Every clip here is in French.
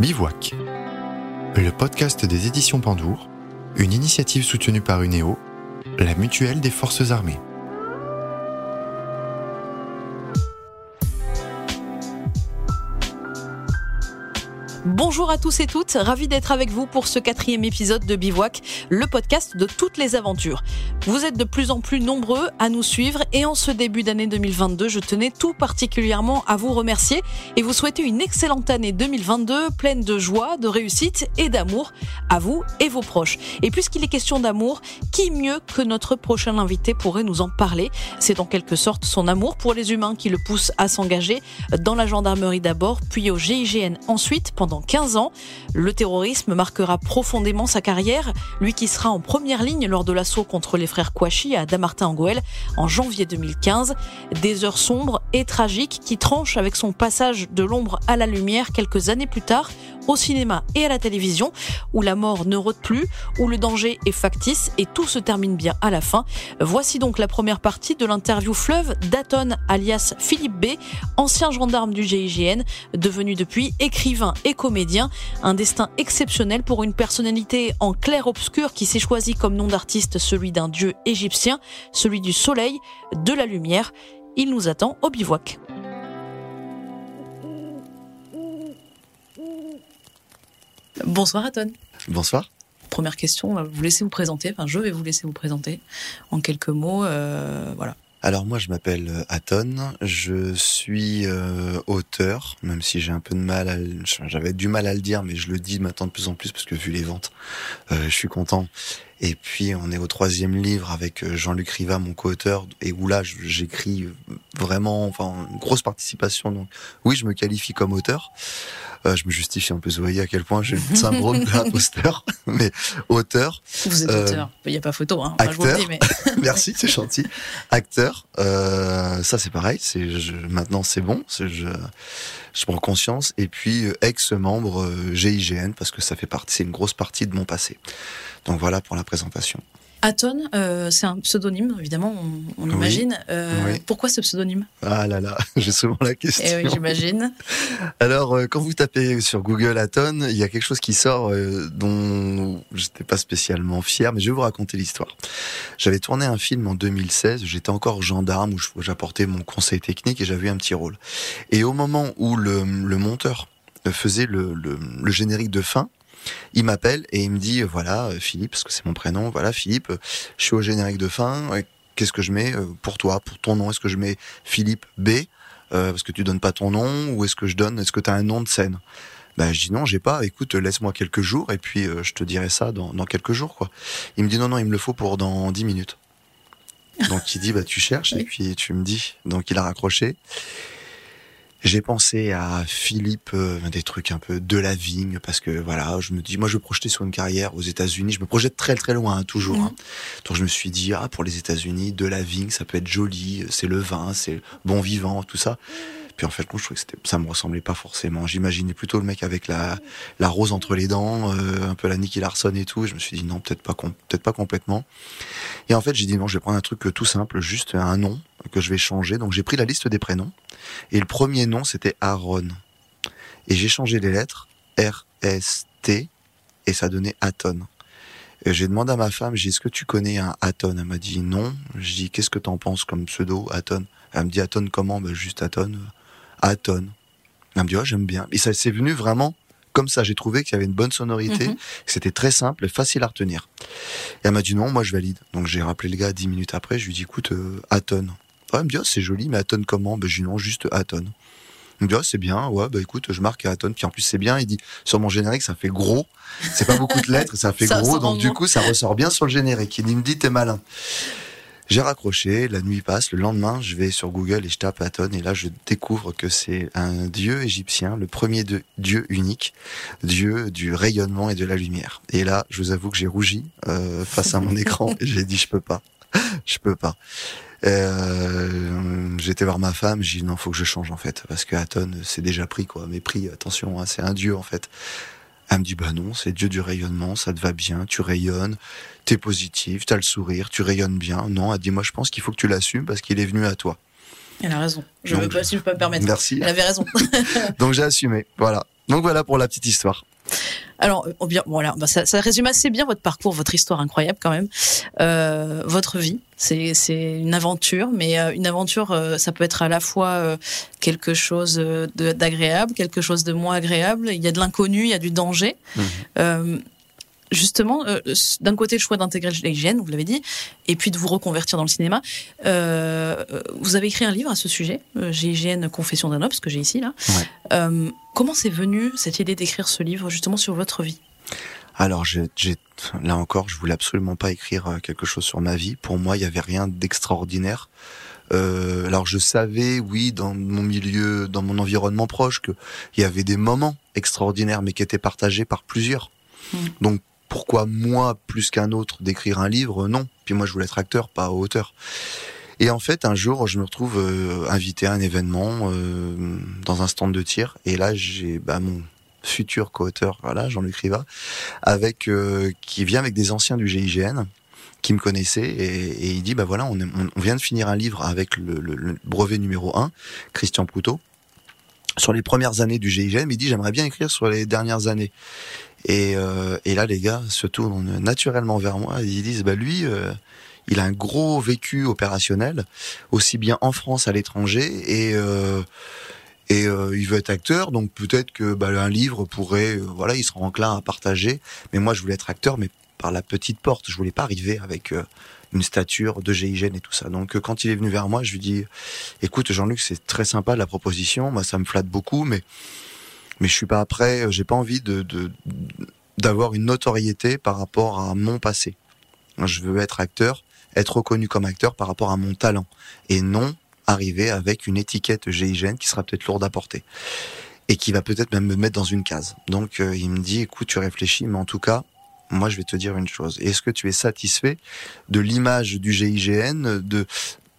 Bivouac, le podcast des éditions Pandour, une initiative soutenue par UNEO, la mutuelle des forces armées. Bonjour à tous et toutes, ravi d'être avec vous pour ce quatrième épisode de Bivouac, le podcast de toutes les aventures. Vous êtes de plus en plus nombreux à nous suivre et en ce début d'année 2022, je tenais tout particulièrement à vous remercier et vous souhaiter une excellente année 2022 pleine de joie, de réussite et d'amour à vous et vos proches. Et puisqu'il est question d'amour, qui mieux que notre prochain invité pourrait nous en parler? C'est en quelque sorte son amour pour les humains qui le pousse à s'engager dans la gendarmerie d'abord, puis au GIGN ensuite pendant 15 ans. Le terrorisme marquera profondément sa carrière, lui qui sera en première ligne lors de l'assaut contre les frères Kouachi à Damartin-en-Goël en janvier 2015. Des heures sombres et tragiques qui tranchent avec son passage de l'ombre à la lumière quelques années plus tard au cinéma et à la télévision, où la mort ne rôde plus, où le danger est factice et tout se termine bien à la fin. Voici donc la première partie de l'interview fleuve d'Aton alias Philippe B, ancien gendarme du GIGN, devenu depuis écrivain et comédien. Un destin exceptionnel pour une personnalité en clair-obscur qui s'est choisi comme nom d'artiste celui d'un dieu égyptien, celui du soleil, de la lumière. Il nous attend au bivouac. Bonsoir Aton. Bonsoir. Première question, on va vous laisser vous présenter, enfin je vais vous laisser vous présenter en quelques mots, euh, voilà. Alors moi je m'appelle euh, Aton, je suis euh, auteur, même si j'ai un peu de mal, à, j'avais du mal à le dire, mais je le dis maintenant de plus en plus parce que vu les ventes, euh, je suis content. Et puis on est au troisième livre avec Jean-Luc Riva, mon co-auteur, et où là j'écris vraiment, enfin une grosse participation. Donc oui, je me qualifie comme auteur. Euh, je me justifie un peu, vous voyez à quel point j'ai le syndrome de l'imposteur, mais auteur. Vous êtes auteur, il n'y a pas photo, hein. Enfin, acteur. Dis, mais... Merci, c'est gentil. Acteur, euh, ça c'est pareil. C'est je, maintenant c'est bon. Je, je prends conscience. Et puis ex-membre GIGN parce que ça fait partie, c'est une grosse partie de mon passé. Donc voilà pour la présentation. Aton, euh, c'est un pseudonyme, évidemment, on, on imagine. Euh, oui. Pourquoi ce pseudonyme? Ah là là, j'ai souvent la question. Eh oui, j'imagine. Alors, euh, quand vous tapez sur Google Aton, il y a quelque chose qui sort dont j'étais pas spécialement fier, mais je vais vous raconter l'histoire. J'avais tourné un film en 2016, j'étais encore gendarme, où j'apportais mon conseil technique et j'avais un petit rôle. Et au moment où le, le monteur faisait le, le, le générique de fin, il m'appelle et il me dit voilà Philippe parce que c'est mon prénom voilà Philippe je suis au générique de fin qu'est-ce que je mets pour toi pour ton nom est-ce que je mets Philippe B euh, parce que tu donnes pas ton nom ou est-ce que je donne est-ce que tu as un nom de scène? Ben, je dis non, j'ai pas. Écoute, laisse-moi quelques jours et puis euh, je te dirai ça dans, dans quelques jours. Quoi. Il me dit non, non, il me le faut pour dans 10 minutes. Donc il dit bah tu cherches et puis tu me dis. Donc il a raccroché. J'ai pensé à Philippe, euh, des trucs un peu de la vigne, parce que voilà, je me dis, moi je projetais sur une carrière aux États-Unis, je me projette très très loin, hein, toujours. Mmh. Hein. Donc je me suis dit, ah pour les États-Unis, de la vigne, ça peut être joli, c'est le vin, c'est bon vivant, tout ça. Puis en fait, je trouvais que c'était, ça me ressemblait pas forcément. J'imaginais plutôt le mec avec la, la rose entre les dents, euh, un peu la Nicky Larson et tout. Je me suis dit non, peut-être pas, peut-être pas complètement. Et en fait, j'ai dit non, je vais prendre un truc tout simple, juste un nom que je vais changer. Donc j'ai pris la liste des prénoms. Et le premier nom, c'était Aaron. Et j'ai changé les lettres R, S, T, et ça donnait Aton. J'ai demandé à ma femme, j'ai dit, est-ce que tu connais un Aton? Elle m'a dit non. Je dis, qu'est-ce que t'en penses comme pseudo, Aton? Elle me dit, Aton comment? Ben, Juste Aton. Aton. Elle me dit, oh, j'aime bien. Et ça s'est venu vraiment comme ça. J'ai trouvé qu'il y avait une bonne sonorité, mm -hmm. que c'était très simple et facile à retenir. Et elle m'a dit, non, moi je valide. Donc j'ai rappelé le gars dix minutes après, je lui ai dit, écoute, euh, Aton. Oh, elle me dit, oh, c'est joli, mais Aton comment? Ben, Je lui dis, non, juste Aton. Il me dit, oh, c'est bien, ouais, bah écoute, je marque Aton. Puis en plus, c'est bien, il dit, sur mon générique, ça fait gros. C'est pas beaucoup de lettres, ça fait Ça- gros. donc du coup, ça ressort bien sur le générique. Il me dit, t'es malin. J'ai raccroché, la nuit passe, le lendemain, je vais sur Google et je tape Aton et là je découvre que c'est un dieu égyptien, le premier de, dieu unique, dieu du rayonnement et de la lumière. Et là, je vous avoue que j'ai rougi euh, face à mon écran et j'ai dit je peux pas, je peux pas. Euh, J'étais voir ma femme, j'ai dit non, faut que je change en fait parce que Aton c'est déjà pris quoi, mais pris, attention, hein, c'est un dieu en fait. Elle me dit bah non, c'est Dieu du rayonnement, ça te va bien, tu rayonnes, t'es positif, t'as le sourire, tu rayonnes bien. Non, elle dit moi je pense qu'il faut que tu l'assumes parce qu'il est venu à toi. Elle a raison. Je Donc, veux pas, si je peux me permettre. Merci. Elle avait raison. Donc j'ai assumé, voilà. Donc voilà pour la petite histoire. Alors, euh, bien, voilà, bah, ça, ça, résume assez bien votre parcours, votre histoire incroyable quand même, euh, votre vie. C'est c'est une aventure, mais euh, une aventure, ça peut être à la fois quelque chose d'agréable, quelque chose de moins agréable. Il y a de l'inconnu, il y a du danger. Mmh justement, euh, d'un côté, le choix d'intégrer l'hygiène, vous l'avez dit, et puis de vous reconvertir dans le cinéma. Euh, vous avez écrit un livre à ce sujet, euh, GIGN Confession d'un homme, ce que j'ai ici là. Euh, comment c'est venu cette idée d'écrire ce livre justement sur votre vie? Alors, j'ai, là encore, je voulais absolument pas écrire euh, quelque chose sur ma vie. Pour moi, il y avait rien d'extraordinaire. Euh, alors, je savais, oui, dans mon milieu, dans mon environnement proche, qu'il y avait des moments extraordinaires, mais qui étaient partagés par plusieurs. Mmh. Donc, pourquoi moi plus qu'un autre d'écrire un livre? Non. Puis moi je voulais être acteur, pas auteur. Et en fait, un jour, je me retrouve euh, invité à un événement euh, dans un stand de tir, et là j'ai bah, mon futur co-auteur, voilà, Jean-Luc Riva, avec euh, qui vient avec des anciens du GIGN qui me connaissaient. Et, et il dit bah voilà on, on, vient de finir un livre avec le, le, brevet numéro 1 Christian Proutot sur les premières années du GIGN il dit j'aimerais bien écrire sur les dernières années et, euh, et là, les gars se tournent naturellement vers moi. Et ils disent, bah lui, euh, il a un gros vécu opérationnel, aussi bien en France à l'étranger, et euh, et euh, il veut être acteur, donc peut-être que bah, un livre pourrait, euh, voilà, il sera enclin à partager. Mais moi, je voulais être acteur, mais par la petite porte. Je voulais pas arriver avec une stature de GIGN et tout ça. Donc quand il est venu vers moi, je lui dis, écoute Jean-Luc, c'est très sympa la proposition, moi ça me flatte beaucoup, mais mais je suis pas prêt, euh, j'ai pas envie de d'avoir une notoriété par rapport à mon passé. Je veux être acteur, être reconnu comme acteur par rapport à mon talent et non arriver avec une étiquette GIGN qui sera peut-être lourde à porter et qui va peut-être même me mettre dans une case. Donc euh, il me dit écoute, tu réfléchis mais en tout cas, moi je vais te dire une chose. Est-ce que tu es satisfait de l'image du GIGN de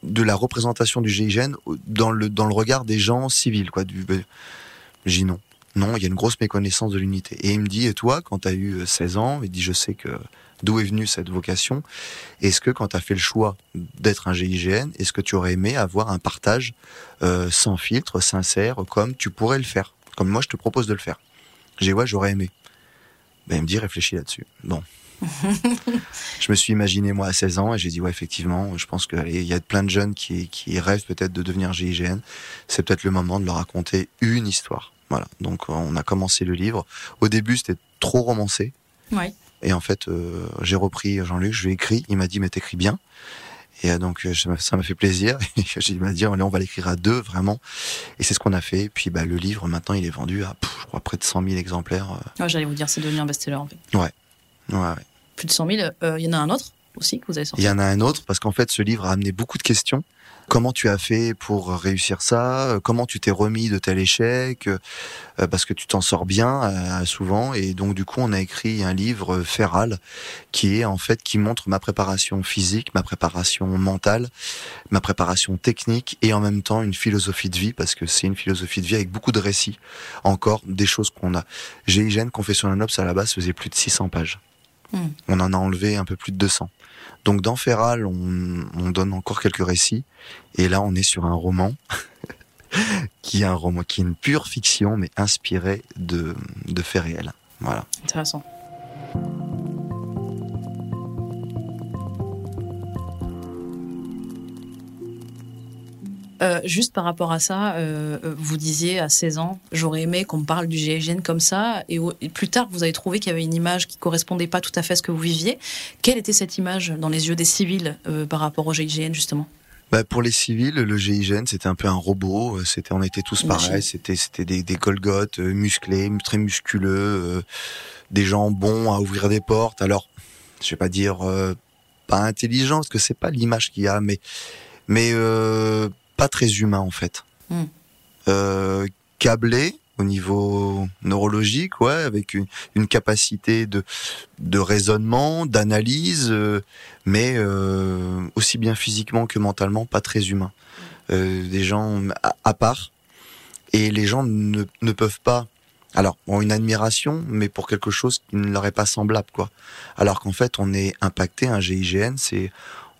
de la représentation du GIGN dans le dans le regard des gens civils quoi du j'ai non. Non, il y a une grosse méconnaissance de l'unité. Et il me dit, et toi, quand tu as eu 16 euh, ans, il dit, je sais que d'où est venue cette vocation, est-ce que quand tu as fait le choix d'être un GIGN, est-ce que tu aurais aimé avoir un partage euh, sans filtre, sincère, comme tu pourrais le faire, comme moi je te propose de le faire? J'ai ouais, j'aurais aimé. Ben, il me dit, réfléchis là-dessus. Bon. je me suis imaginé moi à 16 ans et j'ai dit ouais effectivement je pense qu'il y a plein de jeunes qui, qui rêvent peut-être de devenir GIGN c'est peut-être le moment de leur raconter une histoire voilà. Donc on a commencé le livre. Au début, c'était trop romancé. Ouais. Et en fait, euh, j'ai repris Jean-Luc, je lui ai écrit. Il m'a dit mais t'écris bien. Et euh, donc euh, ça m'a fait plaisir. J'ai m'a dit on va l'écrire à deux vraiment. Et c'est ce qu'on a fait. Et puis bah le livre maintenant il est vendu à je crois près de 100 000 exemplaires. Ouais, J'allais vous dire c'est devenu un best-seller en fait. Ouais. Ouais. ouais. Plus de 100 000. Il y en a un autre aussi que vous avez sorti? Il y en a un autre parce qu'en fait ce livre a amené beaucoup de questions. Comment tu as fait pour réussir ça? Comment tu t'es remis de tel échec? Euh, Parce que tu t'en sors bien euh, souvent et donc du coup on a écrit un livre féral qui est en fait qui montre ma préparation physique, ma préparation mentale, ma préparation technique et en même temps une philosophie de vie parce que c'est une philosophie de vie avec beaucoup de récits encore des choses qu'on a. GIGN Confession d'un à la base faisait plus de 600 pages. On en a enlevé un peu plus de 200. Donc dans Feral, on, on, donne encore quelques récits, et là on est sur un roman qui est un roman qui est une pure fiction, mais inspiré de, de faits réels. Voilà. Intéressant. Euh, juste par rapport à ça, euh, vous disiez à 16 ans, j'aurais aimé qu'on me parle du GIGN comme ça, et, plus tard, vous avez trouvé qu'il y avait une image qui correspondait pas tout à fait à ce que vous viviez. Quelle était cette image dans les yeux des civils euh, par rapport au GIGN, justement? Bah pour les civils, le GIGN c'était un peu un robot. C'était, on était tous pareils. C'était, c'était des, des colgottes musclés, très musculeux, des gens bons à ouvrir des portes. Alors, je vais pas dire pas intelligent parce que c'est pas l'image qu'il y a, mais mais pas très humain en fait. Hmm. Euh, câblé au niveau neurologique, ouais, avec une, une capacité de, de raisonnement, d'analyse, euh, mais euh, aussi bien physiquement que mentalement, pas très humain. Des gens à, à, part, et les gens ne, ne peuvent pas. Alors, ont une admiration, mais pour quelque chose qui ne leur est pas semblable, quoi. Alors qu'en fait, on est impacté, un GIGN, c'est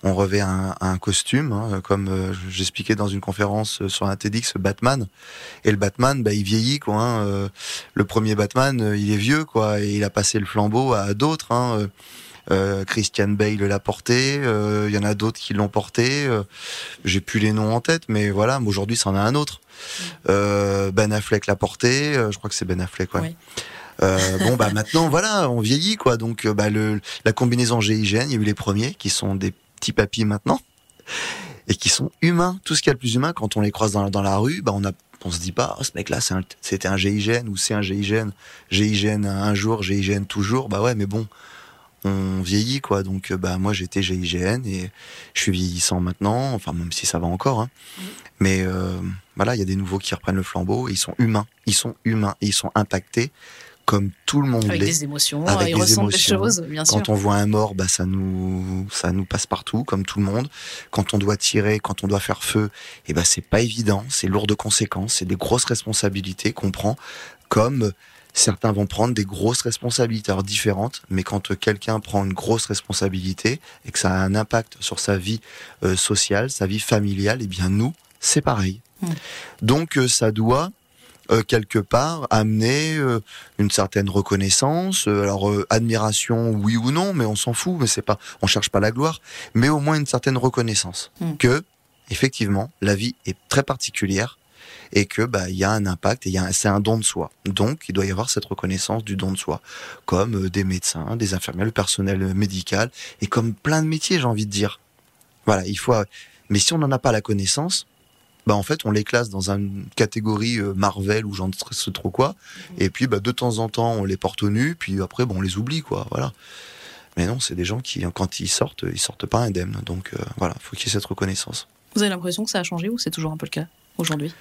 on revêt un, un costume, hein, comme euh, j'expliquais dans une conférence sur un TEDx, Batman. Et le Batman, bah, il vieillit, quoi. Hein, euh, le premier Batman, euh, il est vieux, quoi, et il a passé le flambeau à d'autres. Hein, euh, Christian Bale l'a porté, il y en a d'autres qui l'ont porté. J'ai plus les noms en tête, mais voilà, aujourd'hui, c'en a un autre. ben Affleck l'a porté, je crois que c'est Ben Affleck, ouais. bon bah maintenant voilà on vieillit quoi donc bah le la combinaison GIGN il y a eu les premiers qui sont des petits papiers maintenant et qui sont humains. Tout ce qu'il y a de plus humain, quand on les croise dans, la rue, bah on a on se dit pas, oh, ce mec-là, c'était un, GIGN ou c'est un GIGN. GIGN un jour, GIGN toujours. Bah ouais, mais bon, on vieillit, quoi. Donc, euh, bah, moi, j'étais GIGN et je suis vieillissant maintenant. Enfin, même si ça va encore, hein. Mais, euh, voilà, il y a des nouveaux qui reprennent le flambeau. ils sont humains. Ils sont humains. ils sont impactés comme tout le monde avec des émotions, avec des ressentent des choses, bien sûr. Quand on voit un mort, bah ça nous ça nous passe partout, comme tout le monde. Quand on doit tirer, quand on doit faire feu, et eh ben c'est pas évident, c'est lourd de conséquences, c'est des grosses responsabilités qu'on prend, comme certains vont prendre des grosses responsabilités alors différentes, mais quand quelqu'un prend une grosse responsabilité et que ça a un impact sur sa vie euh, sociale, sa vie familiale, et eh bien nous, c'est pareil. Hmm. Donc euh, ça doit euh, quelque part amener euh, une certaine reconnaissance. Euh, alors admiration, oui ou non, mais on s'en fout. Mais c'est pas, on cherche pas la gloire, mais au moins une certaine reconnaissance hmm. que effectivement la vie est très particulière et que bah il y a un impact et c'est un don de soi. Donc il doit y avoir cette reconnaissance du don de soi, comme des médecins, des infirmières, le personnel médical et comme plein de métiers, j'ai envie de dire. Voilà, il faut. Mais si on n'en a pas la connaissance, bah en fait on les classe dans une catégorie euh, Marvel ou j'en sais trop quoi. Mhm. Et puis bah de temps en temps on les porte au nu, puis après bon on les oublie quoi. Voilà. Mais non, c'est des gens qui quand ils sortent, ils sortent pas indemnes. Donc euh, voilà, faut qu'il y ait cette reconnaissance. Vous avez l'impression que ça a changé ou c'est toujours un peu le cas aujourd'hui?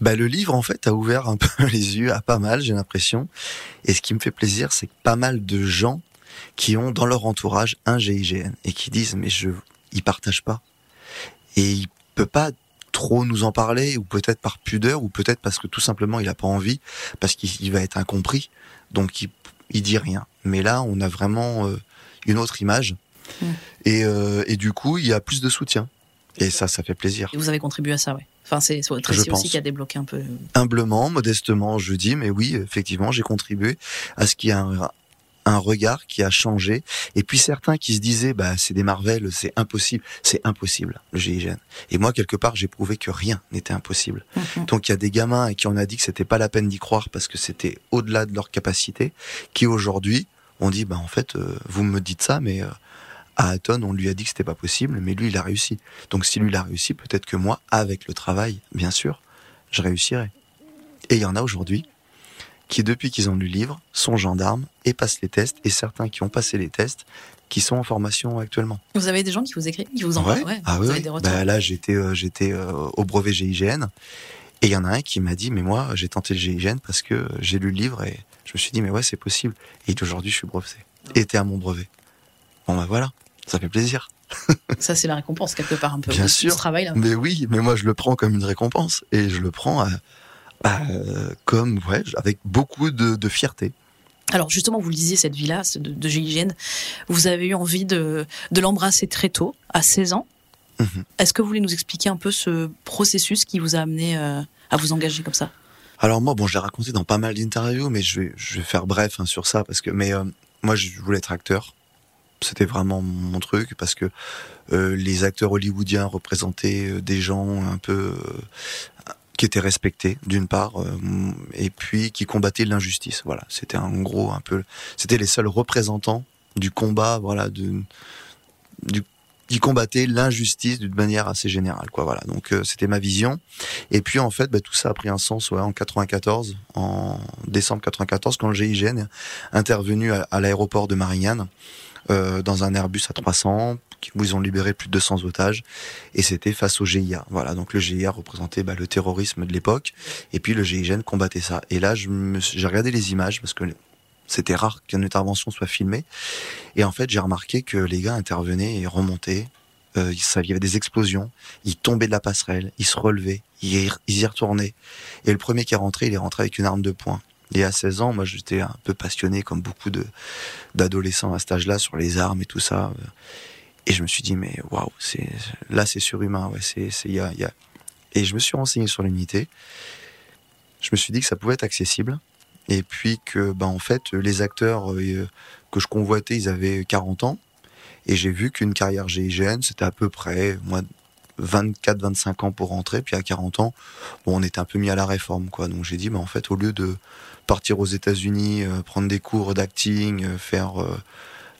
Bah, le livre, en fait, a ouvert un peu les yeux à pas mal, j'ai l'impression. Et ce qui me fait plaisir, c'est que pas mal de gens qui ont dans leur entourage un GIGN et qui disent, mais je, ils partagent pas. Et il peut pas trop nous en parler, ou peut-être par pudeur, ou peut-être parce que tout simplement il a pas envie, parce qu'il va être incompris, donc il, il dit rien. Mais là, on a vraiment euh, une autre image, mm. et, euh, et du coup, il y a plus de soutien. Et ça, ça fait plaisir. Et vous avez contribué à ça, ouais. Enfin, c'est Tracy aussi qui a débloqué un peu. Humblement, modestement, je dis, mais oui, effectivement, j'ai contribué à ce qu'il y ait un, un regard qui a changé. Et puis certains qui se disaient, bah c'est des Marvel, c'est impossible, c'est impossible le GIGN. Et moi quelque part j'ai prouvé que rien n'était impossible. Mhm. Donc il y a des gamins qui on a dit que c'était pas la peine d'y croire parce que c'était au-delà de leur capacité, qui aujourd'hui ont dit, bah en fait euh, vous me dites ça, mais euh, à Aton, on lui a dit que c'était pas possible, mais lui il a réussi. Donc si lui il a réussi, peut-être que moi, avec le travail, bien sûr, je réussirai. Et il y en a aujourd'hui qui, depuis qu'ils ont lu le livre, sont gendarmes et passent les tests, et certains qui ont passé les tests, qui sont en formation actuellement. Vous avez des gens qui vous écrivent, qui vous envoient ouais. Ah oui, bah, là, j'étais euh, j'étais euh, au brevet GIGN, et il y en a un qui m'a dit, mais moi, j'ai tenté le GIGN parce que j'ai lu le livre, et je me suis dit, mais ouais, c'est possible. Et aujourd'hui, je suis breveté. Et était à mon brevet. Bon, bah voilà, ça fait plaisir. ça, c'est la récompense, quelque part, un peu. Bien sûr. Ce travail, là. Mais oui, mais moi, je le prends comme une récompense, et je le prends à euh, comme ouais, avec beaucoup de, de, fierté. Alors justement, vous le disiez, cette vie-là de, de GIGN, vous avez eu envie de, de l'embrasser très tôt, à 16 ans. Mhm. Est-ce que vous voulez nous expliquer un peu ce processus qui vous a amené euh, à vous engager comme ça? Alors moi, bon, je l'ai raconté dans pas mal d'interviews, mais je vais, je vais faire bref hein, sur ça parce que, mais euh, moi, je voulais être acteur. C'était vraiment mon truc parce que euh, les acteurs hollywoodiens représentaient des gens un peu qui était respecté d'une part euh, et puis qui combattait l'injustice. Voilà c'était en gros un peu c'était les seuls représentants du combat voilà de du qui combattait l'injustice d'une manière assez générale quoi voilà. Donc euh, c'était ma vision. Et puis en fait bah, tout ça a pris un sens ouais, en 94 en décembre 94 quand le GIGN est intervenu à, l'aéroport de Marignane euh, dans un Airbus à 300 où ils ont libéré plus de 200 otages, et c'était face au GIA. Voilà, donc le GIA représentait bah, le terrorisme de l'époque, et puis le GIGN combattait ça. Et là, j'ai regardé les images parce que c'était rare qu'une intervention soit filmée, et en fait, j'ai remarqué que les gars intervenaient et remontaient. Euh, il y avait des explosions, ils tombaient de la passerelle, ils se relevaient, ils, y retournaient. Et le premier qui est rentré, il est rentré avec une arme de poing. Et à 16 ans, moi, j'étais un peu passionné, comme beaucoup de d'adolescents à cet âge-là, sur les armes et tout ça. Et je me suis dit, mais waouh, c'est là, c'est surhumain. Ouais, c'est, c'est, y a, y a... Et je me suis renseigné sur l'unité. Je me suis dit que ça pouvait être accessible. Et puis que, ben, en fait, les acteurs euh, que je convoitais, ils avaient 40 ans. Et j'ai vu qu'une carrière GIGN, c'était à peu près, moi, 24, 25 ans pour rentrer. Puis à 40 ans, bon, on était un peu mis à la réforme, quoi. Donc j'ai dit, ben, en fait, au lieu de partir aux États-Unis, euh, prendre des cours d'acting, euh, faire,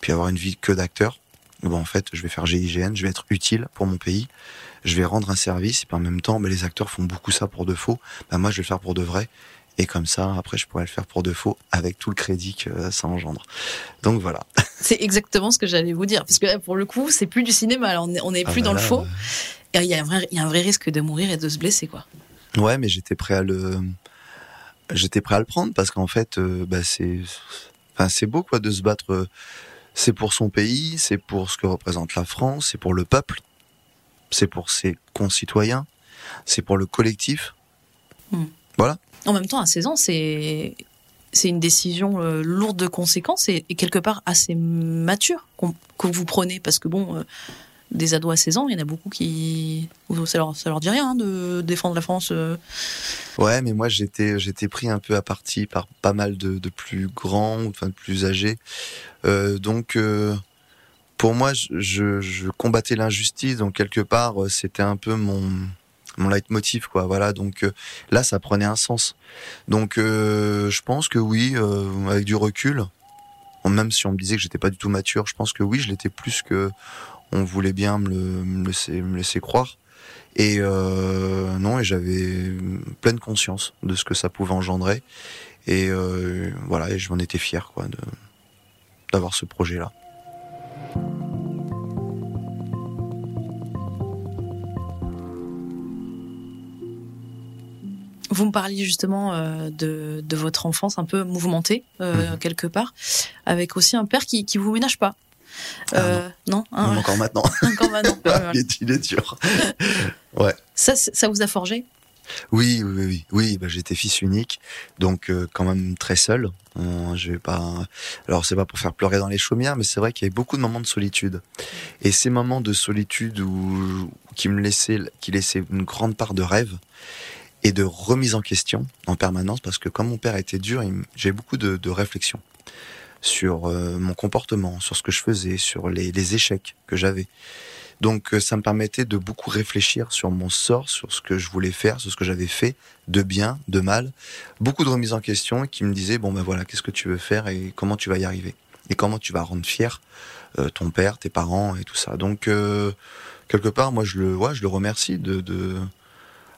puis avoir une vie que d'acteur, bon, en fait, je vais faire GIGN, je vais être utile pour mon pays, je vais rendre un service, et puis en même temps, mais les acteurs font beaucoup ça pour de faux, ben, moi, je vais le faire pour de vrai, et comme ça, après, je pourrais le faire pour de faux, avec tout le crédit que ça engendre. Donc voilà. C'est exactement ce que j'allais vous dire, parce que là, pour le coup, c'est plus du cinéma, on n'est on est plus Ah dans bah le là, faux, euh, et y, il y a un vrai risque de mourir et de se blesser, quoi. Ouais, mais j'étais prêt à le, j'étais prêt à le prendre parce qu'en fait, euh, bah c'est, enfin c'est beau quoi de se battre. euh, C'est pour son pays, c'est pour ce que représente la France, c'est pour le peuple, c'est pour ses concitoyens, c'est pour le collectif. En même temps, à 16 ans, c'est c'est une décision euh, lourde de conséquences et, et quelque part assez mature qu'on- que vous prenez parce que bon, euh, des ados à 16 ans, il y en a beaucoup qui ça leur ça leur dit rien hein, de défendre la France. euh. Ouais, mais moi j'étais j'étais pris un peu à partie par pas mal de, de plus grands, enfin de plus âgés. Euh, donc euh, pour moi, je, je, combattais l'injustice, donc quelque part c'était un peu mon mon leitmotiv quoi. Voilà, donc là ça prenait un sens. Donc je pense que oui, avec du recul, même si on me disait que j'étais pas du tout mature, je pense que oui, je l'étais plus que on voulait bien me, le, me laisser me laisser croire. Et euh, non, et j'avais pleine conscience de ce que ça pouvait engendrer. Et euh, voilà, et je m'en étais fier, quoi, de d'avoir ce projet-là. Vous me parliez justement euh, de, de votre enfance un peu mouvementée euh, Mhm. quelque part, avec aussi un père qui qui vous ménage pas. Euh, non, hein, Même encore maintenant, encore maintenant. Ouais, ouais. il, est, il est dur. Ça, c'est- ça vous a forgé? Oui, oui, oui, oui. Bah, j'étais fils unique, donc euh, quand même très seul. Euh, je vais pas. Alors c'est pas pour faire pleurer dans les chaumières, mais c'est vrai qu'il y avait beaucoup de moments de solitude. Et ces moments de solitude où qui me laissaient, qui laissaient une grande part de rêve et de remise en question en permanence, parce que comme mon père était dur, il j'ai beaucoup de, de réflexions sur euh, mon comportement, sur ce que je faisais, sur les, les échecs que j'avais. Donc euh, ça me permettait de beaucoup réfléchir sur mon sort, sur ce que je voulais faire, sur ce que j'avais fait, de bien, de mal. Beaucoup de remises en question qui me disaient, bon ben voilà, qu'est-ce que tu veux faire et comment tu vas y arriver? Et comment tu vas rendre fier euh, ton père, tes parents et tout ça? Donc euh, quelque part, moi je le, ouais, je le remercie de... de...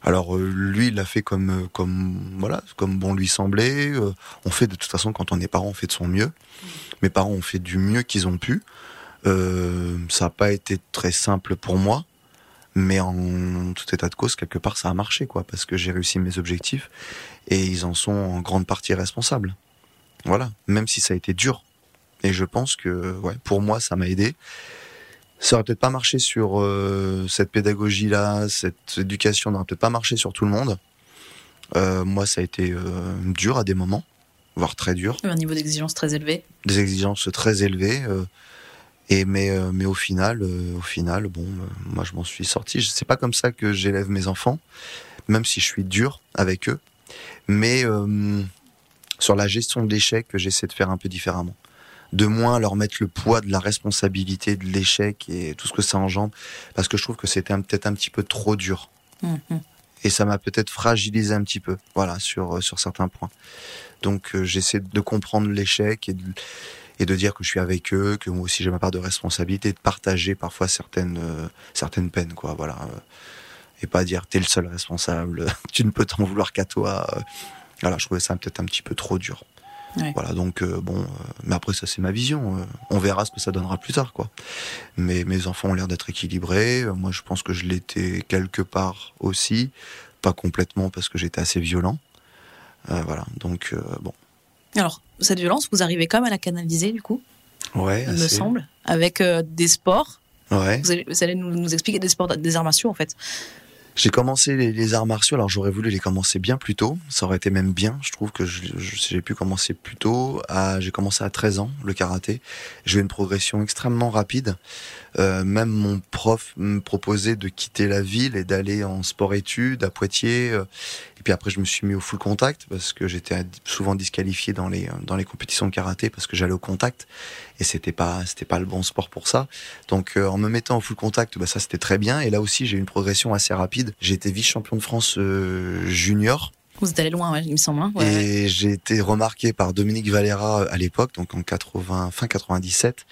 Alors euh, lui, il l'a fait comme euh, comme voilà, comme bon lui semblait. Euh, on fait de toute façon quand on est parent, on fait de son mieux. Mes parents ont fait du mieux qu'ils ont pu. Euh, ça n'a pas été très simple pour moi, mais en tout état de cause, quelque part, ça a marché, quoi, parce que j'ai réussi mes objectifs et ils en sont en grande partie responsables. Voilà, même si ça a été dur. Et je pense que, ouais, pour moi, ça m'a aidé. Ça aurait peut-être pas marché sur euh, cette pédagogie-là, cette éducation n'aurait peut-être pas marché sur tout le monde. Euh, moi, ça a été euh, dur à des moments, voire très dur Un niveau d'exigence très élevé. des exigences très élevées. et mais mais au final, au final, bon, moi je m'en suis sorti. C'est pas comme ça que j'élève mes enfants, même si je suis dur avec eux. Mais sur la gestion de l'échec, j'essaie de faire un peu différemment. De moins leur mettre le poids de la responsabilité de l'échec et tout ce que ça engendre, parce que je trouve que c'était peut-être un petit peu trop dur Mhm. et ça m'a peut-être fragilisé un petit peu, voilà, sur euh, sur certains points. Donc euh, j'essaie de comprendre l'échec et de, et de dire que je suis avec eux, que moi aussi j'ai ma part de responsabilité, de partager parfois certaines euh, certaines peines, quoi, voilà, et pas dire t'es le seul responsable, tu ne peux t'en vouloir qu'à toi. Voilà, je trouvais ça peut-être un petit peu trop dur. Ouais. Voilà, donc euh, bon, euh, mais après ça c'est ma vision. euh, on verra ce que ça donnera plus tard, quoi. Mais mes enfants ont l'air d'être équilibrés. Moi, je pense que je l'étais quelque part aussi, pas complètement parce que j'étais assez violent. Voilà, donc bon. Alors, cette violence, vous arrivez quand même à la canaliser, du coup, Ouais, il me semble, avec des sports. Ouais. Vous allez, vous allez nous, nous expliquer des sports, des arts martiaux, en fait. J'ai commencé les, arts martiaux, alors j'aurais voulu les commencer bien plus tôt, ça aurait été même bien, je trouve que j'ai pu commencer plus tôt. J'ai commencé à 13 ans, le karaté. J'ai eu une progression extrêmement rapide. Euh, même mon prof me proposait de quitter la ville et d'aller en sport-études à Poitiers. Euh, et puis après, je me suis mis au full contact parce que j'étais souvent disqualifié dans les dans les compétitions de karaté parce que j'allais au contact et c'était pas c'était pas le bon sport pour ça. Donc euh, en me mettant au full contact, bah, ça c'était très bien. Et là aussi, j'ai eu une progression assez rapide. J'ai été vice-champion de France junior vous êtes allé loin, il me semble. Hein. et j'ai été remarqué par Dominique Valera à l'époque, donc en 80, fin 97.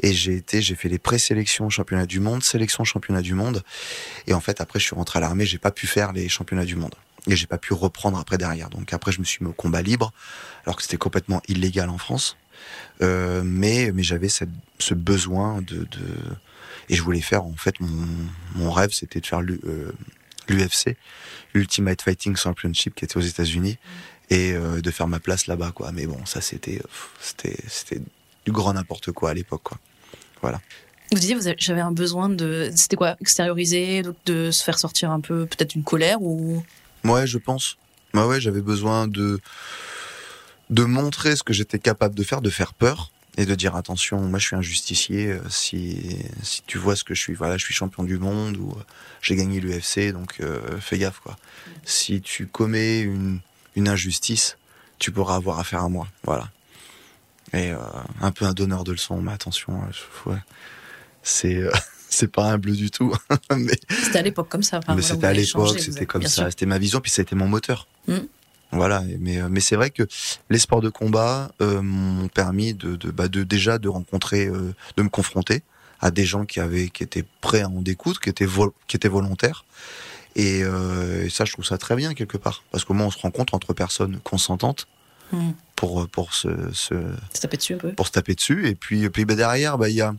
Et j'ai été, j'ai fait les présélections championnat du monde, sélection championnat du monde. Et en fait, après, je suis rentré à l'armée, j'ai pas pu faire les championnats du monde. Et j'ai pas pu reprendre après derrière. Donc après, je me suis mis au combat libre, alors que c'était complètement illégal en France. Euh, mais mais j'avais ce besoin de, de, et je voulais faire en fait mon, mon rêve, c'était de faire le, euh, l'UFC, l'Ultimate Fighting Championship qui était aux États-Unis et euh, de faire ma place là-bas quoi. Mais bon, ça c'était c'était c'était du grand n'importe quoi à l'époque quoi. Voilà. Vous disiez j'avais un besoin de c'était quoi extérioriser de, de se faire sortir un peu peut-être une colère ou? Ouais, je pense. Bah ouais, j'avais besoin de de montrer ce que j'étais capable de faire, de faire peur et de dire attention, moi je suis un justicier. Euh, si si tu vois ce que je suis, voilà, je suis champion du monde ou euh, j'ai gagné l'UFC, donc euh, fais gaffe quoi. Si tu commets une une injustice, tu pourras avoir affaire à moi, voilà. Et un peu un donneur de leçons, mais attention, ouais, c'est c'est pas humble du tout. mais c'était à l'époque comme ça. mais c'était à l'époque, c'était comme ça, c'était ma vision, puis c'était mon moteur. Mmh. Voilà, mais euh, mais c'est vrai que les sports de combat euh, m'ont permis de, de, bah de déjà de rencontrer, euh, de me confronter à des gens qui avaient qui étaient prêts à en découdre, qui étaient qui étaient volontaires. Et, euh, et, ça, je trouve ça très bien quelque part, parce qu'au moins on se rencontre entre personnes consentantes mmh. pour pour se, se, se taper dessus un peu. Pour se taper dessus, et puis et puis bah, derrière, bah il y a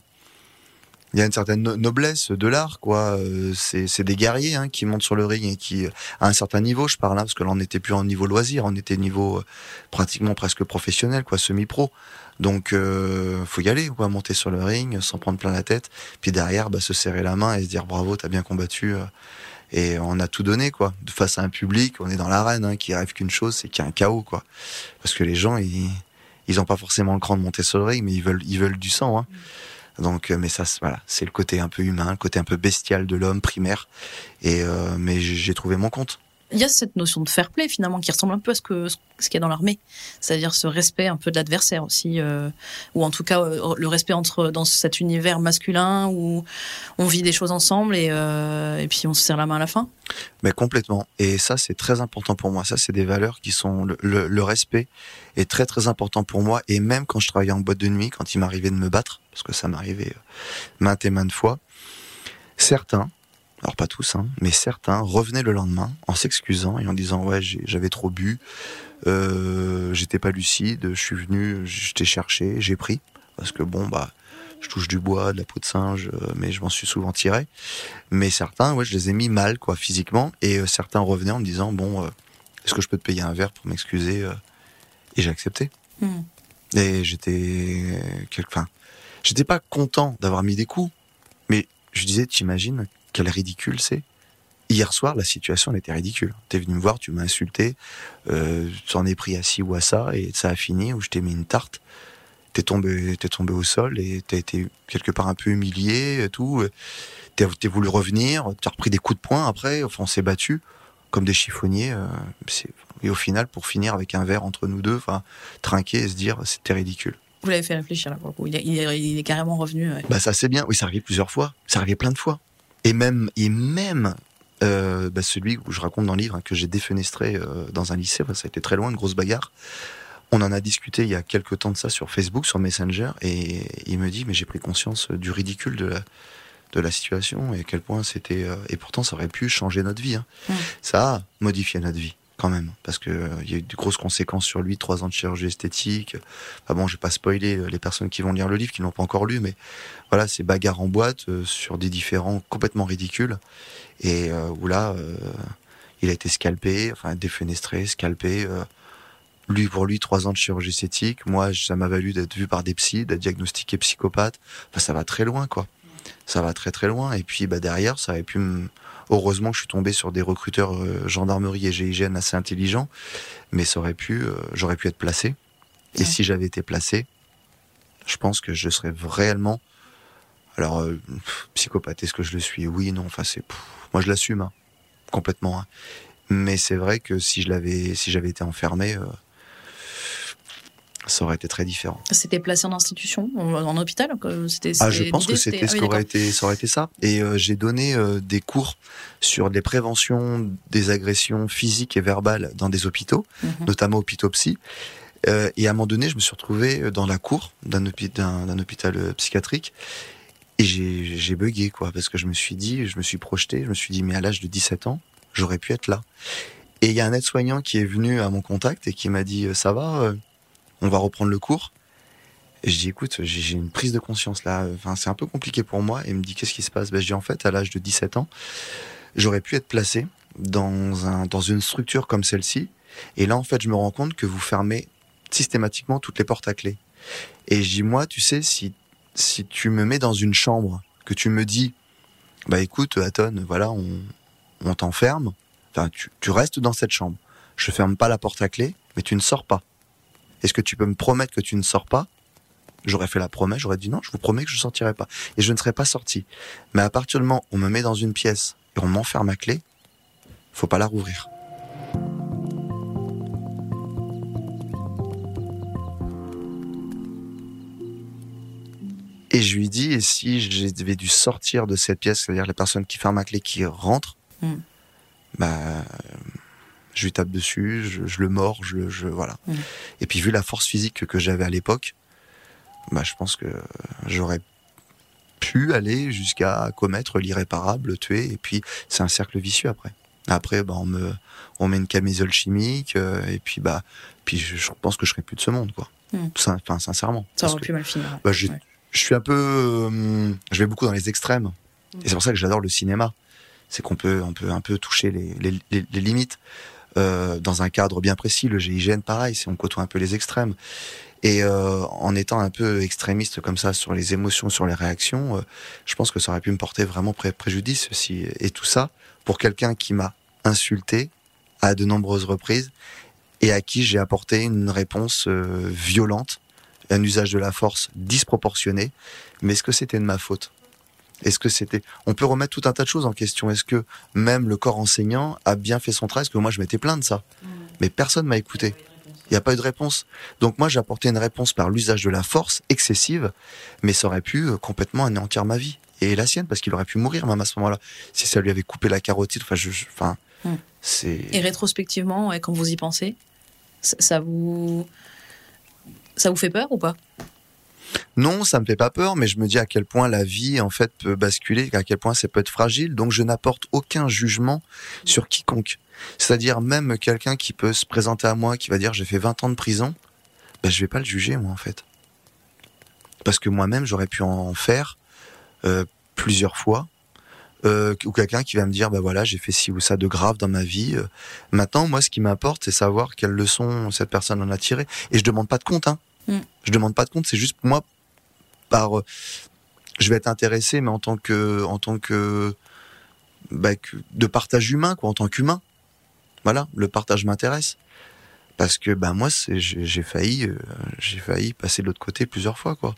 il y a une certaine noblesse de l'art, quoi. Euh, c'est des guerriers hein, qui montent sur le ring et qui, à un certain niveau, je parle là, parce que là on n'était plus en niveau loisir, on était niveau euh, pratiquement presque professionnel, quoi, semi-pro. Donc, euh, faut y aller, quoi, monter sur le ring, sans prendre plein la tête, puis derrière, bah, se serrer la main et se dire bravo, t'as bien combattu. Euh, et on a tout donné, quoi. Face à un public, on est dans l'arène, hein, qui rêve qu'une chose, c'est qu'il y a un chaos, quoi. Parce que les gens, ils, ils ont pas forcément le cran de monter sur le ring, mais ils veulent, ils veulent du sang. Hein. Donc, euh, mais ça, voilà, c'est le côté un peu humain, le côté un peu bestial de l'homme primaire. Et euh, mais j'ai trouvé mon compte il y a cette notion de fair play finalement qui ressemble un peu à ce que ce qu'il y a dans l'armée, c'est-à-dire ce respect un peu de l'adversaire aussi, euh, ou en tout cas le respect entre dans cet univers masculin où on vit des choses ensemble et, euh, et puis on se serre la main à la fin. Mais complètement. Et ça c'est très important pour moi. Ça c'est des valeurs qui sont le, le, le, respect est très très important pour moi. Et même quand je travaillais en boîte de nuit, quand il m'arrivait de me battre, parce que ça m'arrivait maintes et maintes fois, certains alors pas tous, hein, mais certains revenaient le lendemain en s'excusant et en disant ouais j'avais trop bu, euh, j'étais pas lucide, je suis venu, je t'ai cherché, j'ai pris parce que bon bah je touche du bois, de la peau de singe, euh, mais je m'en suis souvent tiré. Mais certains, ouais, je les ai mis mal quoi physiquement et euh, certains revenaient en me disant bon est-ce que je peux te payer un verre pour m'excuser et j'ai accepté. Hmm. Et j'étais enfin j'étais pas content d'avoir mis des coups, mais je disais t'imagines quel ridicule c'est. Hier soir, la situation elle était ridicule. T'es venu me voir, tu m'as insulté, euh, tu en es pris à ci ou à ça, et ça a fini où je t'ai mis une tarte. T'es tombé, t'es tombé au sol et t'as été quelque part un peu humilié, et tout. As voulu revenir, t'as repris des coups de poing après. Enfin, on s'est battu comme des chiffonniers. Euh, et au final, pour finir avec un verre entre nous deux, enfin, trinquer et se dire, c'était ridicule. Vous l'avez fait réfléchir là pour le coup. Il est, il est, carrément revenu. Bah ça c'est bien. Oui, ça arrivait plusieurs fois. Ça arrivait plein de fois. Et même, et même euh, bah celui où je raconte dans le livre hein, que j'ai défenestré euh, dans un lycée, ça a été très loin, une grosse bagarre. On en a discuté il y a quelques temps de ça sur Facebook, sur Messenger, et il me dit mais j'ai pris conscience du ridicule de la de la situation et à quel point c'était euh, et pourtant ça aurait pu changer notre vie. Hein. Ça a modifié notre vie quand même, parce que euh, il y a eu de grosses conséquences sur lui, trois ans de chirurgie esthétique. Enfin bon, je vais pas spoiler euh, les personnes qui vont lire le livre, qui l'ont pas encore lu, mais voilà, c'est bagarre en boîte euh, sur des différents complètement ridicules, et où là, il a été scalpé, enfin défenestré, scalpé. lui pour lui, trois ans de chirurgie esthétique. Moi, ça m'a valu d'être vu par des psys, d'être diagnostiqué psychopathe. Enfin, ça va très loin, quoi. Ça va très très loin. Et puis, bah derrière, ça aurait pu Heureusement que je suis tombé sur des recruteurs euh, gendarmerie et GIGN assez intelligents, mais ça aurait pu, euh, j'aurais pu être placé. Et Ouais. si j'avais été placé, je pense que je serais réellement, alors euh, psychopathe, est-ce que je le suis? Oui, non. Enfin, c'est, moi je l'assume hein, complètement. hein. Mais c'est vrai que si je l'avais, si j'avais été enfermé, ça aurait été très différent. C'était placé en institution, en, hôpital C'était. Ah, je pense que c'était ce ah oui, d'accord. été, ça aurait été ça. Et euh, j'ai donné euh, des cours sur les préventions des agressions physiques et verbales dans des hôpitaux, Mhm. notamment hôpitaux psy. Euh, et à un moment donné, je me suis retrouvé dans la cour d'un- d'un hôpital euh, psychiatrique. Et j'ai j'ai bugué, quoi, parce que je me suis dit, je me suis projeté, je me suis dit, mais à l'âge de 17 ans, j'aurais pu être là. Et il y a un aide-soignant qui est venu à mon contact et qui m'a dit, euh, ça va, euh, on va reprendre le cours. Je dis, écoute, j'ai j'ai une prise de conscience là. Enfin, c'est un peu compliqué pour moi. Et il me dit, qu'est-ce qui se passe? Ben, Je dis, en fait, à l'âge de 17 ans, j'aurais pu être placé dans, un, dans une structure comme celle-ci. Et là, en fait, je me rends compte que vous fermez systématiquement toutes les portes à clé. Et je dis, moi, tu sais, si, si tu me mets dans une chambre, que tu me dis, bah écoute, Aton, voilà, on, on t'enferme, enfin, tu, tu restes dans cette chambre. Je ferme pas la porte à clé, mais tu ne sors pas. Est-ce que tu peux me promettre que tu ne sors pas? J'aurais fait la promesse, j'aurais dit non, je vous promets que je sortirai pas. Et je ne serais pas sorti. Mais à partir du moment où on me met dans une pièce et on m'enferme à clé, faut pas la rouvrir. Et je lui dis, et si j'avais dû sortir de cette pièce, c'est-à-dire les personnes qui ferment à clé, qui rentrent, Mm. bah, je lui tape dessus, je, je le mords, je, le- je voilà. Mm. Et puis vu la force physique que, que j'avais à l'époque, bah, je pense que j'aurais pu aller jusqu'à commettre l'irréparable, tuer, et puis c'est un cercle vicieux après. Après, bah, on me, on met une camisole chimique, euh, et puis bah, puis je, je pense que je serais plus de ce monde, quoi. Mm. Enfin, sincèrement. Ça aurait pu mal finir. bah, Ouais. je suis un peu, euh, je vais beaucoup dans les extrêmes, et c'est pour ça que j'adore le cinéma. C'est qu'on peut, on peut un peu toucher les, les, les- les limites euh, dans un cadre bien précis. Le GIGN, pareil, on côtoie un peu les extrêmes. Et euh, en étant un peu extrémiste comme ça sur les émotions, sur les réactions, euh, je pense que ça aurait pu me porter vraiment pré- préjudice. Si, et tout ça pour quelqu'un qui m'a insulté à de nombreuses reprises et à qui j'ai apporté une réponse euh, violente, un usage de la force disproportionné. Mais est-ce que c'était de ma faute? Est-ce que c'était On peut remettre tout un tas de choses en question. Est-ce que même le corps enseignant a bien fait son travail? Parce que moi, je m'étais plaint de ça, mais personne m'a écouté. Il n'y a pas eu de réponse. Donc moi, j'ai apporté une réponse par l'usage de la force excessive, mais ça aurait pu euh, complètement anéantir ma vie et la sienne, parce qu'il aurait pu mourir même à ce moment-là si ça lui avait coupé la carotide. Enfin, je, je- enfin, Hmm. c'est. Et rétrospectivement, ouais, quand vous y pensez, ça vous. Ça vous fait peur ou pas? Non, ça me fait pas peur, mais je me dis à quel point la vie en fait peut basculer, à quel point ça peut être fragile. Donc je n'apporte aucun jugement sur quiconque. C'est-à-dire même quelqu'un qui peut se présenter à moi, qui va dire j'ai fait 20 ans de prison, ben, je vais pas le juger moi en fait, parce que moi-même j'aurais pu en faire euh, plusieurs fois. Euh, ou quelqu'un qui va me dire bah voilà j'ai fait ci ou ça de grave dans ma vie Euh, maintenant moi ce qui m'importe c'est savoir quelle leçon cette personne en a tiré et je demande pas de compte hein Mm. je demande pas de compte c'est juste moi par euh, je vais être intéressé mais en tant que en tant que, bah, que- de partage humain quoi en tant qu'humain. Voilà le partage m'intéresse. Parce que bah moi j'ai failli euh, j'ai failli passer de l'autre côté plusieurs fois quoi.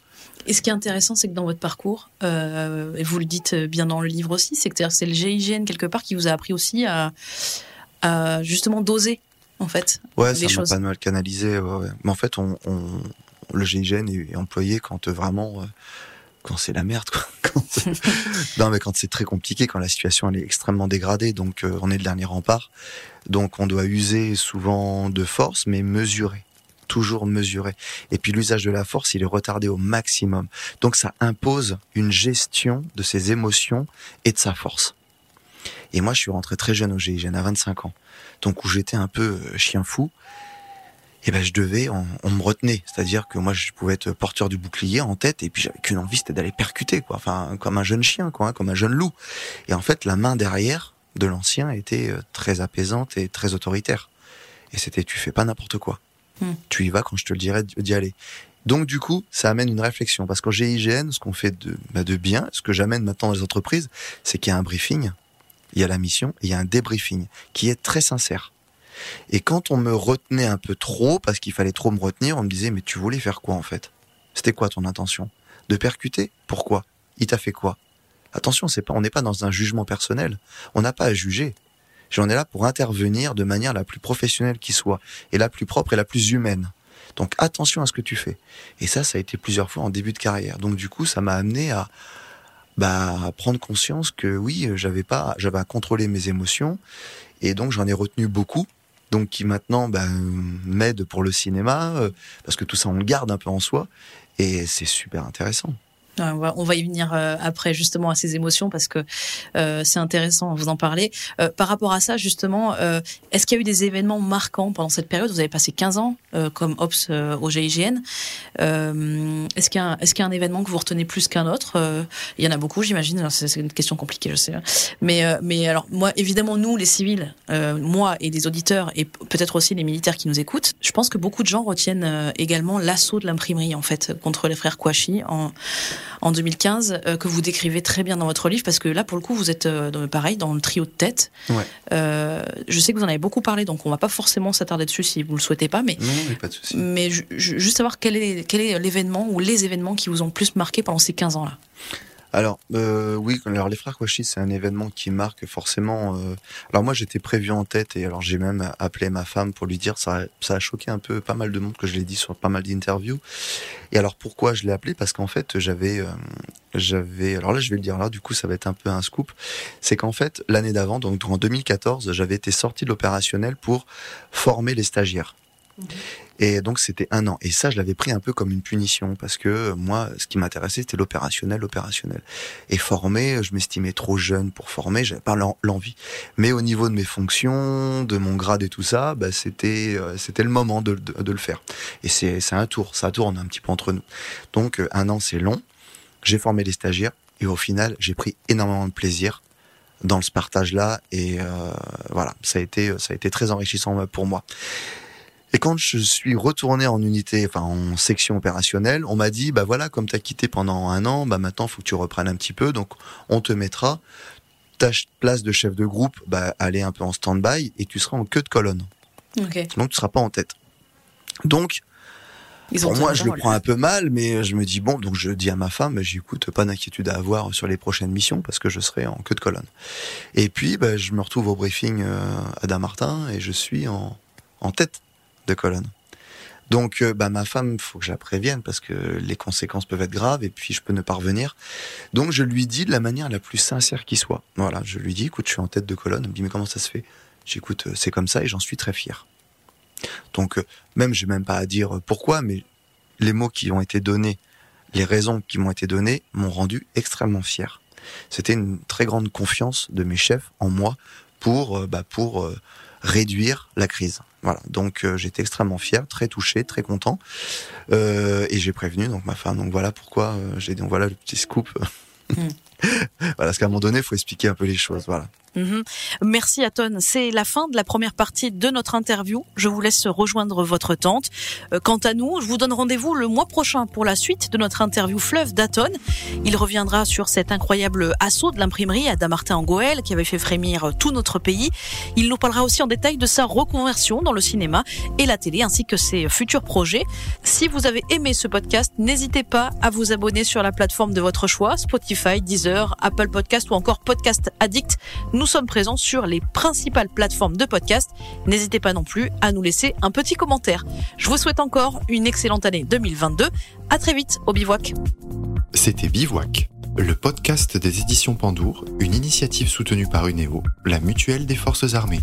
Et ce qui est intéressant, c'est que dans votre parcours, euh, et vous le dites bien dans le livre aussi, c'est que c'est le GIGN quelque part qui vous a appris aussi à, à justement doser, en fait. Ouais, des ça m'a choses. pas mal canalisé. ouais, ouais. Mais en fait, on, on- le GIGN est employé quand euh, vraiment, euh, quand c'est la merde, quoi. Quand non, mais quand c'est très compliqué, quand la situation elle est extrêmement dégradée, donc euh, on est le dernier rempart. Donc on doit user souvent de force, mais mesurer. Toujours mesurer. Et puis l'usage de la force, il est retardé au maximum. Donc ça impose une gestion de ses émotions et de sa force. Et moi, je suis rentré très jeune au GIGN, à 25 ans. Donc où j'étais un peu euh, chien fou, et ben je devais, on, on me retenait, c'est-à-dire que moi je pouvais être porteur du bouclier en tête, et puis j'avais qu'une envie, c'était d'aller percuter, quoi, enfin comme un jeune chien, quoi, hein, comme un jeune loup. Et en fait, la main derrière de l'ancien était euh, très apaisante et très autoritaire. Et c'était, tu fais pas n'importe quoi. Hmm. Tu y vas quand je te le dirai d'y aller. Donc du coup, ça amène une réflexion, parce qu'au GIGN, ce qu'on fait de, bah, de bien, ce que j'amène maintenant dans les entreprises, c'est qu'il y a un briefing il y a la mission, il y a un débriefing qui est très sincère. Et quand on me retenait un peu trop, parce qu'il fallait trop me retenir, on me disait, mais tu voulais faire quoi en fait? C'était quoi ton intention? De percuter? Pourquoi? Il t'a fait quoi? Attention, c'est pas, on n'est pas dans un jugement personnel. On n'a pas à juger. J'en ai là pour intervenir de manière la plus professionnelle qui soit, et la plus propre et la plus humaine. Donc attention à ce que tu fais. Et ça, ça a été plusieurs fois en début de carrière. Donc du coup, ça m'a amené à, bah, prendre conscience que oui, j'avais pas, j'avais à contrôler mes émotions, et donc j'en ai retenu beaucoup donc qui maintenant bah, m'aide pour le cinéma, euh, parce que tout ça on le garde un peu en soi, et c'est super intéressant. On va, y venir euh, après justement à ces émotions parce que euh, c'est intéressant vous en parler. Euh, par rapport à ça justement, est-ce qu'il y a eu des événements marquants pendant cette période? Vous avez passé 15 ans comme Ops au GIGN. est-ce qu'il y, a, est y a un événement que vous retenez plus qu'un autre? Il y en a beaucoup j'imagine, c'est une question compliquée je sais. Hein. Mais, mais alors moi évidemment nous les civils, moi et les auditeurs et peut-être aussi les militaires qui nous écoutent, je pense que beaucoup de gens retiennent également l'assaut de l'imprimerie en fait contre les frères Kouachi en en 2015 euh, que vous décrivez très bien dans votre livre parce que là pour le coup vous êtes euh, pareil dans le trio de tête. Euh, je sais que vous en avez beaucoup parlé donc on va pas forcément s'attarder dessus si vous le souhaitez pas mais non, pas de souci. mais juste savoir quel est quel est l'événement ou les événements qui vous ont le plus marqué pendant ces 15 ans là. Alors euh, oui, alors les frères Kouachi, c'est un événement qui marque forcément. Euh... Alors moi, j'étais prévu en tête et alors j'ai même appelé ma femme pour lui dire ça. Ça a choqué un peu pas mal de monde que je l'ai dit sur pas mal d'interviews. Et alors pourquoi je l'ai appelé? Parce qu'en fait, j'avais, euh, j'avais. Alors là, je vais le dire là. Du coup, ça va être un peu un scoop. C'est qu'en fait, l'année d'avant, donc en 2014, j'avais été sorti de l'opérationnel pour former les stagiaires. Et donc c'était un an. Et ça, je l'avais pris un peu comme une punition parce que moi, ce qui m'intéressait, c'était l'opérationnel, l'opérationnel. Et former, je m'estimais trop jeune pour former, j'avais pas l'envie. Mais au niveau de mes fonctions, de mon grade et tout ça, bah, c'était euh, c'était le moment de, le faire. Et c'est c'est un tour, ça tourne un petit peu entre nous. Donc euh, un an, c'est long. J'ai formé les stagiaires et au final, j'ai pris énormément de plaisir dans ce partage-là et euh, voilà, ça a été ça a été très enrichissant pour moi. Et quand je suis retourné en unité, enfin en section opérationnelle, on m'a dit, bah voilà, comme tu as quitté pendant un an, bah maintenant faut que tu reprennes un petit peu, donc on te mettra ta place de chef de groupe, bah aller un peu en stand-by et tu seras en queue de colonne. Okay. Donc tu seras pas en tête. Donc pour moi, je le prends un peu mal, mais je me dis bon, donc je dis à ma femme, j'écoute, pas d'inquiétude à avoir sur les prochaines missions parce que je serai en queue de colonne. Et puis, bah, je me retrouve au briefing euh, à Damartin et je suis en, en tête de colonne. Donc, euh, bah, ma femme, faut que je la prévienne parce que les conséquences peuvent être graves et puis je peux ne pas revenir. Donc, je lui dis de la manière la plus sincère qui soit. Voilà, je lui dis, écoute, je suis en tête de colonne. Elle me dit, mais comment ça se fait? J'écoute, euh, c'est comme ça et j'en suis très fier. Donc, euh, même, j'ai même pas à dire pourquoi, mais les mots qui ont été donnés, les raisons qui m'ont été données, m'ont rendu extrêmement fier. C'était une très grande confiance de mes chefs en moi pour, bah, pour réduire la crise. Voilà, donc euh, j'étais extrêmement fier, très touché, très content, euh, et j'ai prévenu donc ma femme. Donc voilà pourquoi euh, j'ai dit voilà le petit scoop. Mm. Voilà, parce qu'à un moment donné, il faut expliquer un peu les choses. Voilà. Mhm. Merci Aton. C'est la fin de la première partie de notre interview. Je vous laisse rejoindre votre tante. Euh, quant à nous, je vous donne rendez-vous le mois prochain pour la suite de notre interview fleuve d'Aton. Il reviendra sur cet incroyable assaut de l'imprimerie à Damartin en Goël qui avait fait frémir tout notre pays. Il nous parlera aussi en détail de sa reconversion dans le cinéma et la télé ainsi que ses futurs projets. Si vous avez aimé ce podcast, n'hésitez pas à vous abonner sur la plateforme de votre choix, Spotify, Deezer, Apple Podcast ou encore Podcast Addict. Nous sommes présents sur les principales plateformes de podcast. N'hésitez pas non plus à nous laisser un petit commentaire. Je vous souhaite encore une excellente année 2022. À très vite au Bivouac. C'était Bivouac, le podcast des éditions Pandour, une initiative soutenue par UNEO, la mutuelle des forces armées.